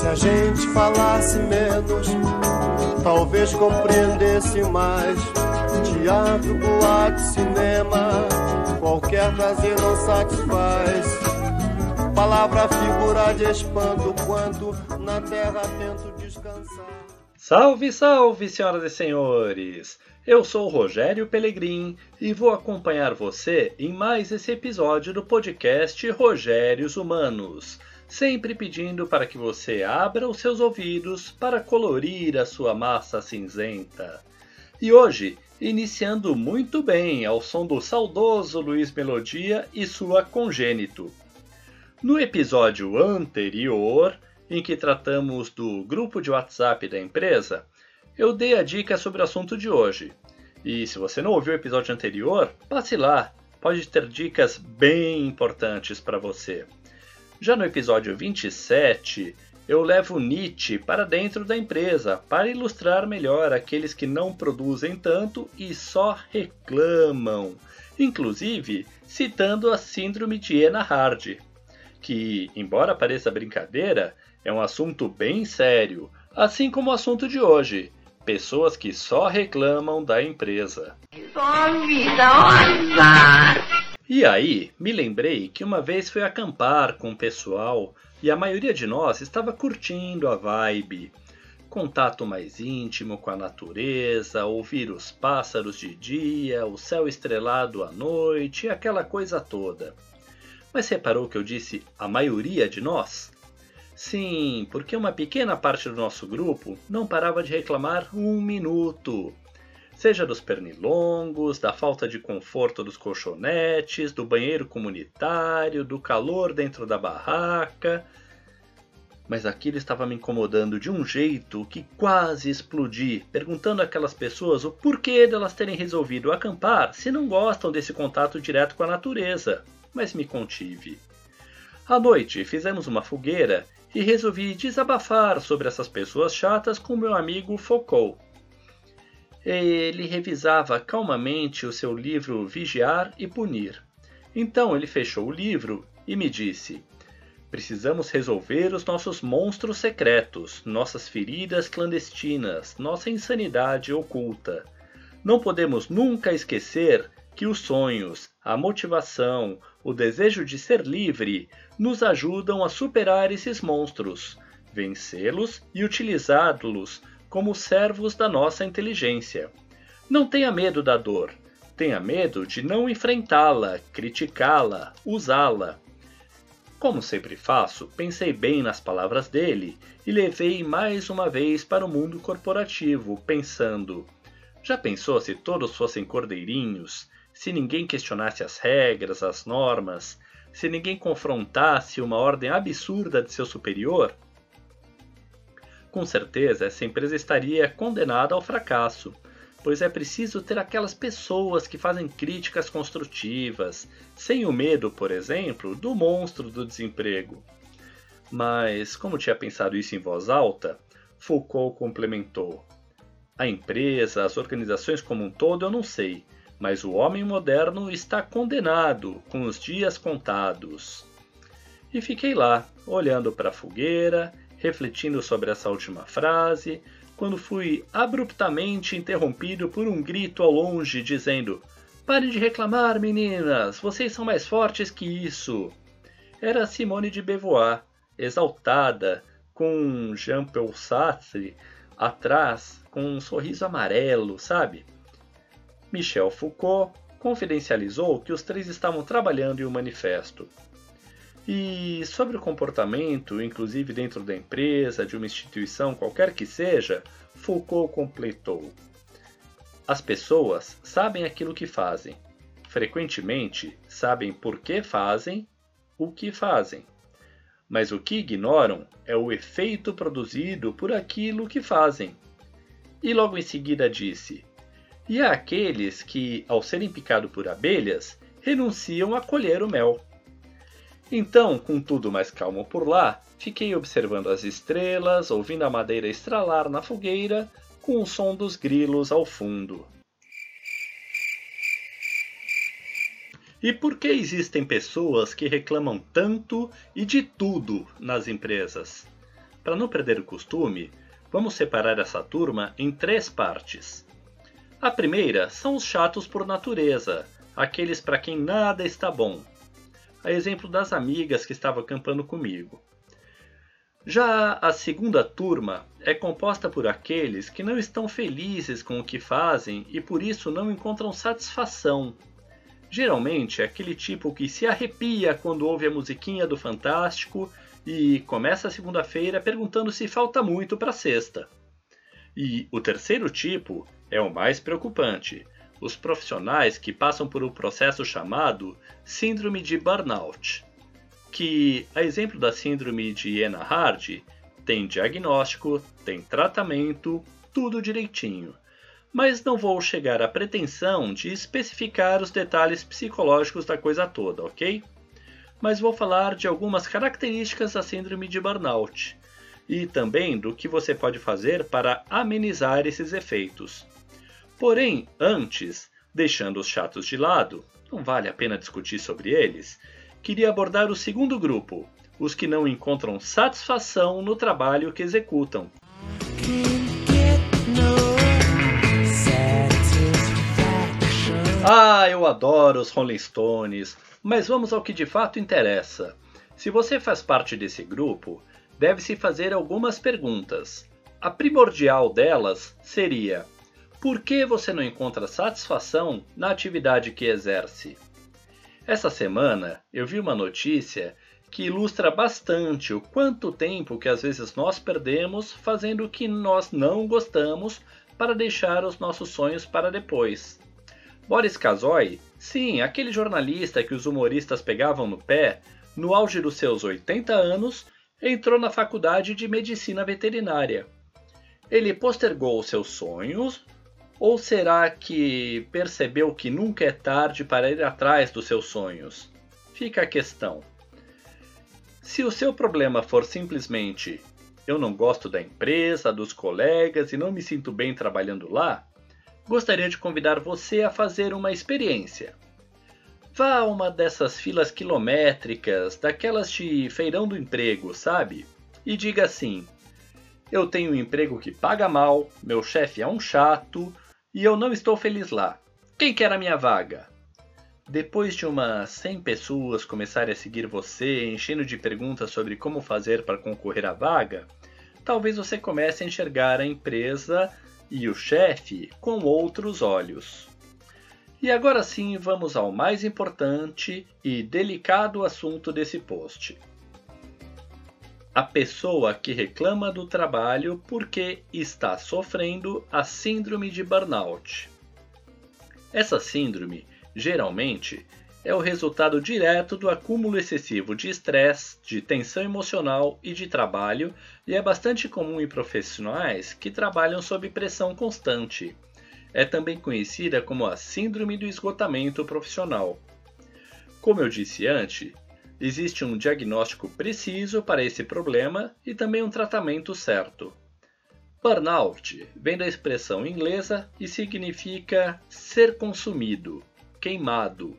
Se a gente falasse menos, talvez compreendesse mais. Teatro, boate, cinema, qualquer prazer não satisfaz. Palavra, figura de espanto, quanto na terra tento descansar. Salve, salve, senhoras e senhores! Eu sou o Rogério Pelegrim e vou acompanhar você em mais esse episódio do podcast Rogérios Humanos, sempre pedindo para que você abra os seus ouvidos para colorir a sua massa cinzenta. E hoje, iniciando muito bem ao som do saudoso Luiz Melodia e sua Congênito. No episódio anterior, em que tratamos do grupo de WhatsApp da empresa, eu dei a dica sobre o assunto de hoje. E se você não ouviu o episódio anterior, passe lá, pode ter dicas bem importantes para você. Já no episódio 27, eu levo Nietzsche para dentro da empresa para ilustrar melhor aqueles que não produzem tanto e só reclamam, inclusive citando a síndrome de Hard, que, embora pareça brincadeira, é um assunto bem sério, assim como o assunto de hoje, pessoas que só reclamam da empresa. E aí, me lembrei que uma vez fui acampar com o pessoal e a maioria de nós estava curtindo a vibe. Contato mais íntimo com a natureza, ouvir os pássaros de dia, o céu estrelado à noite, aquela coisa toda. Mas reparou que eu disse a maioria de nós? Sim, porque uma pequena parte do nosso grupo não parava de reclamar um minuto. Seja dos pernilongos, da falta de conforto dos colchonetes, do banheiro comunitário, do calor dentro da barraca. Mas aquilo estava me incomodando de um jeito que quase explodi, perguntando àquelas pessoas o porquê delas terem resolvido acampar se não gostam desse contato direto com a natureza. Mas me contive. À noite fizemos uma fogueira e resolvi desabafar sobre essas pessoas chatas com meu amigo Foucault. Ele revisava calmamente o seu livro Vigiar e Punir. Então ele fechou o livro e me disse: Precisamos resolver os nossos monstros secretos, nossas feridas clandestinas, nossa insanidade oculta. Não podemos nunca esquecer que os sonhos, a motivação, o desejo de ser livre nos ajudam a superar esses monstros, vencê-los e utilizá-los como servos da nossa inteligência. Não tenha medo da dor, tenha medo de não enfrentá-la, criticá-la, usá-la. Como sempre faço, pensei bem nas palavras dele e levei mais uma vez para o mundo corporativo, pensando: já pensou se todos fossem cordeirinhos, se ninguém questionasse as regras, as normas, se ninguém confrontasse uma ordem absurda de seu superior? Com certeza, essa empresa estaria condenada ao fracasso, pois é preciso ter aquelas pessoas que fazem críticas construtivas, sem o medo, por exemplo, do monstro do desemprego. Mas, como tinha pensado isso em voz alta, Foucault complementou: A empresa, as organizações como um todo, eu não sei, mas o homem moderno está condenado, com os dias contados. E fiquei lá, olhando para a fogueira, refletindo sobre essa última frase, quando fui abruptamente interrompido por um grito ao longe dizendo: Parem de reclamar, meninas, vocês são mais fortes que isso. Era Simone de Beauvoir, exaltada, com Jean-Paul Sartre atrás, com um sorriso amarelo, sabe? Michel Foucault confidencializou que os três estavam trabalhando em um manifesto. E sobre o comportamento, inclusive dentro da empresa, de uma instituição qualquer que seja, Foucault completou: As pessoas sabem aquilo que fazem. Frequentemente sabem por que fazem o que fazem. Mas o que ignoram é o efeito produzido por aquilo que fazem. E logo em seguida disse: e há aqueles que, ao serem picados por abelhas, renunciam a colher o mel. Então, com tudo mais calmo por lá, fiquei observando as estrelas, ouvindo a madeira estralar na fogueira, com o som dos grilos ao fundo. E por que existem pessoas que reclamam tanto e de tudo nas empresas? para não perder o costume, vamos separar essa turma em três partes. A primeira são os chatos por natureza, aqueles para quem nada está bom. A exemplo das amigas que estavam acampando comigo. Já a segunda turma é composta por aqueles que não estão felizes com o que fazem e por isso não encontram satisfação. Geralmente é aquele tipo que se arrepia quando ouve a musiquinha do Fantástico e começa a segunda-feira perguntando se falta muito para sexta. E o terceiro tipo é o mais preocupante: os profissionais que passam por um processo chamado Síndrome de Burnout que, a exemplo da síndrome de Hard, tem diagnóstico, tem tratamento, tudo direitinho. Mas não vou chegar à pretensão de especificar os detalhes psicológicos da coisa toda, ok? Mas vou falar de algumas características da síndrome de burnout e também do que você pode fazer para amenizar esses efeitos. Porém, antes, deixando os chatos de lado, não vale a pena discutir sobre eles, queria abordar o segundo grupo, os que não encontram satisfação no trabalho que executam. Ah, eu adoro os Rolling Stones, mas vamos ao que de fato interessa. Se você faz parte desse grupo, deve-se fazer algumas perguntas. A primordial delas seria: por que você não encontra satisfação na atividade que exerce? Essa semana eu vi uma notícia que ilustra bastante o quanto tempo que às vezes nós perdemos fazendo o que nós não gostamos para deixar os nossos sonhos para depois. Boris Kazoy, sim, aquele jornalista que os humoristas pegavam no pé, no auge dos seus 80 anos, entrou na faculdade de medicina veterinária. Ele postergou seus sonhos ou será que percebeu que nunca é tarde para ir atrás dos seus sonhos? Fica a questão. Se o seu problema for simplesmente eu não gosto da empresa, dos colegas e não me sinto bem trabalhando lá, gostaria de convidar você a fazer uma experiência. Vá a uma dessas filas quilométricas, daquelas de feirão do emprego, sabe? E diga assim: Eu tenho um emprego que paga mal, meu chefe é um chato, e eu não estou feliz lá. Quem quer a minha vaga? Depois de umas 100 pessoas começarem a seguir você, enchendo de perguntas sobre como fazer para concorrer à vaga, talvez você comece a enxergar a empresa e o chefe com outros olhos. E agora sim, vamos ao mais importante e delicado assunto desse post a pessoa que reclama do trabalho porque está sofrendo a síndrome de burnout. Essa síndrome, geralmente, é o resultado direto do acúmulo excessivo de estresse, de tensão emocional e de trabalho, e é bastante comum em profissionais que trabalham sob pressão constante. É também conhecida como a síndrome do esgotamento profissional. Como eu disse antes, Existe um diagnóstico preciso para esse problema e também um tratamento certo. Burnout vem da expressão inglesa e significa ser consumido, queimado.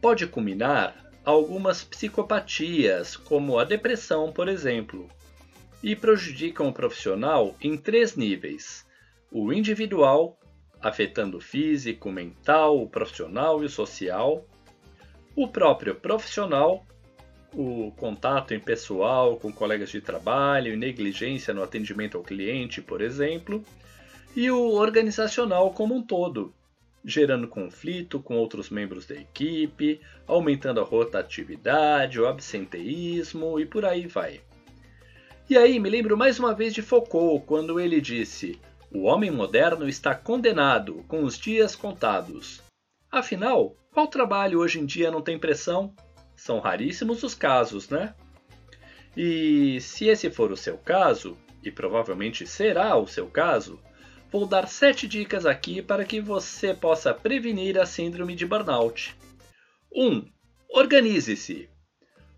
Pode culminar algumas psicopatias, como a depressão, por exemplo, e prejudicam o profissional em três níveis: o individual, afetando o físico, mental, o profissional e o social, o próprio profissional, o contato impessoal com colegas de trabalho negligência no atendimento ao cliente, por exemplo, e o organizacional como um todo, gerando conflito com outros membros da equipe, aumentando a rotatividade, o absenteísmo e por aí vai. E aí me lembro mais uma vez de Foucault quando ele disse: O homem moderno está condenado, com os dias contados. Afinal, qual trabalho hoje em dia não tem pressão? São raríssimos os casos, né? E se esse for o seu caso, e provavelmente será o seu caso, vou dar 7 dicas aqui para que você possa prevenir a síndrome de burnout. 1. Um, Organize-se.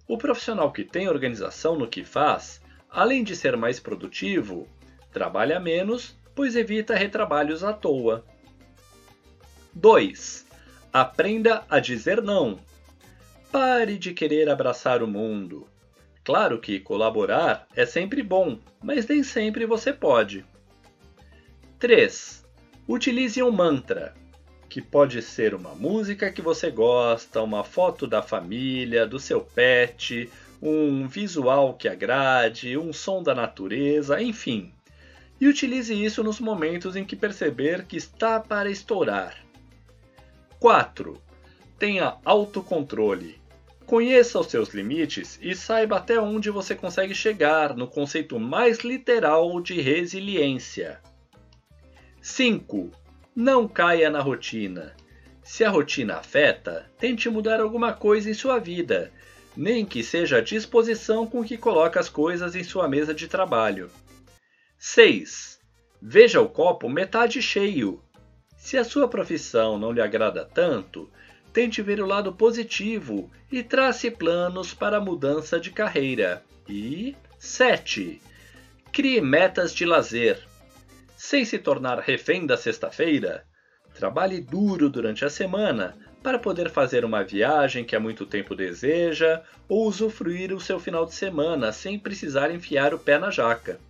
O profissional que tem organização no que faz, além de ser mais produtivo, trabalha menos, pois evita retrabalhos à toa. 2. Aprenda a dizer não. Pare de querer abraçar o mundo. Claro que colaborar é sempre bom, mas nem sempre você pode. 3. Utilize um mantra, que pode ser uma música que você gosta, uma foto da família, do seu pet, um visual que agrade, um som da natureza, enfim. E utilize isso nos momentos em que perceber que está para estourar. 4. Tenha autocontrole. Conheça os seus limites e saiba até onde você consegue chegar no conceito mais literal de resiliência. 5. Não caia na rotina. Se a rotina afeta, tente mudar alguma coisa em sua vida, nem que seja a disposição com que coloca as coisas em sua mesa de trabalho. 6. Veja o copo metade cheio. Se a sua profissão não lhe agrada tanto, tente ver o lado positivo e trace planos para a mudança de carreira. E 7. Crie metas de lazer. Sem se tornar refém da sexta-feira, trabalhe duro durante a semana para poder fazer uma viagem que há muito tempo deseja ou usufruir o seu final de semana sem precisar enfiar o pé na jaca.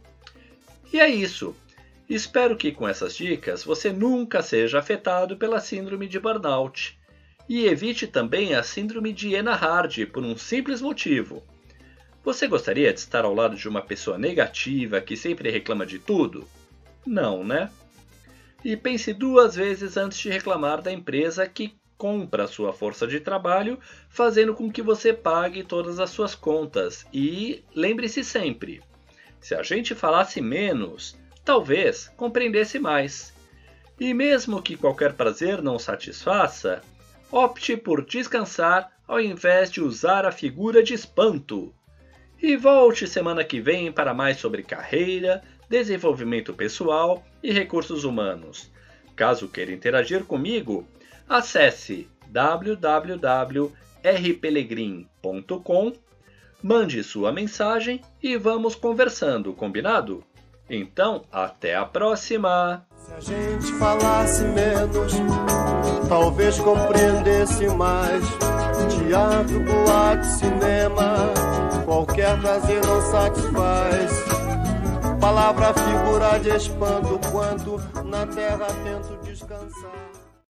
E é isso. Espero que com essas dicas você nunca seja afetado pela síndrome de burnout e evite também a síndrome de Enna-Hard por um simples motivo. Você gostaria de estar ao lado de uma pessoa negativa que sempre reclama de tudo? Não, né? E pense duas vezes antes de reclamar da empresa que compra sua força de trabalho, fazendo com que você pague todas as suas contas. E lembre-se sempre: se a gente falasse menos, talvez compreendesse mais. E mesmo que qualquer prazer não satisfaça, opte por descansar ao invés de usar a figura de espanto. E volte semana que vem para mais sobre carreira, desenvolvimento pessoal e recursos humanos. Caso queira interagir comigo, acesse www.rpelegrim.com, mande sua mensagem e vamos conversando, combinado? Então, até a próxima! Se a gente falasse menos, talvez compreendesse mais. Teatro, boate, cinema, qualquer prazer não satisfaz. Palavra, figura de espanto, quando na terra tento descansar.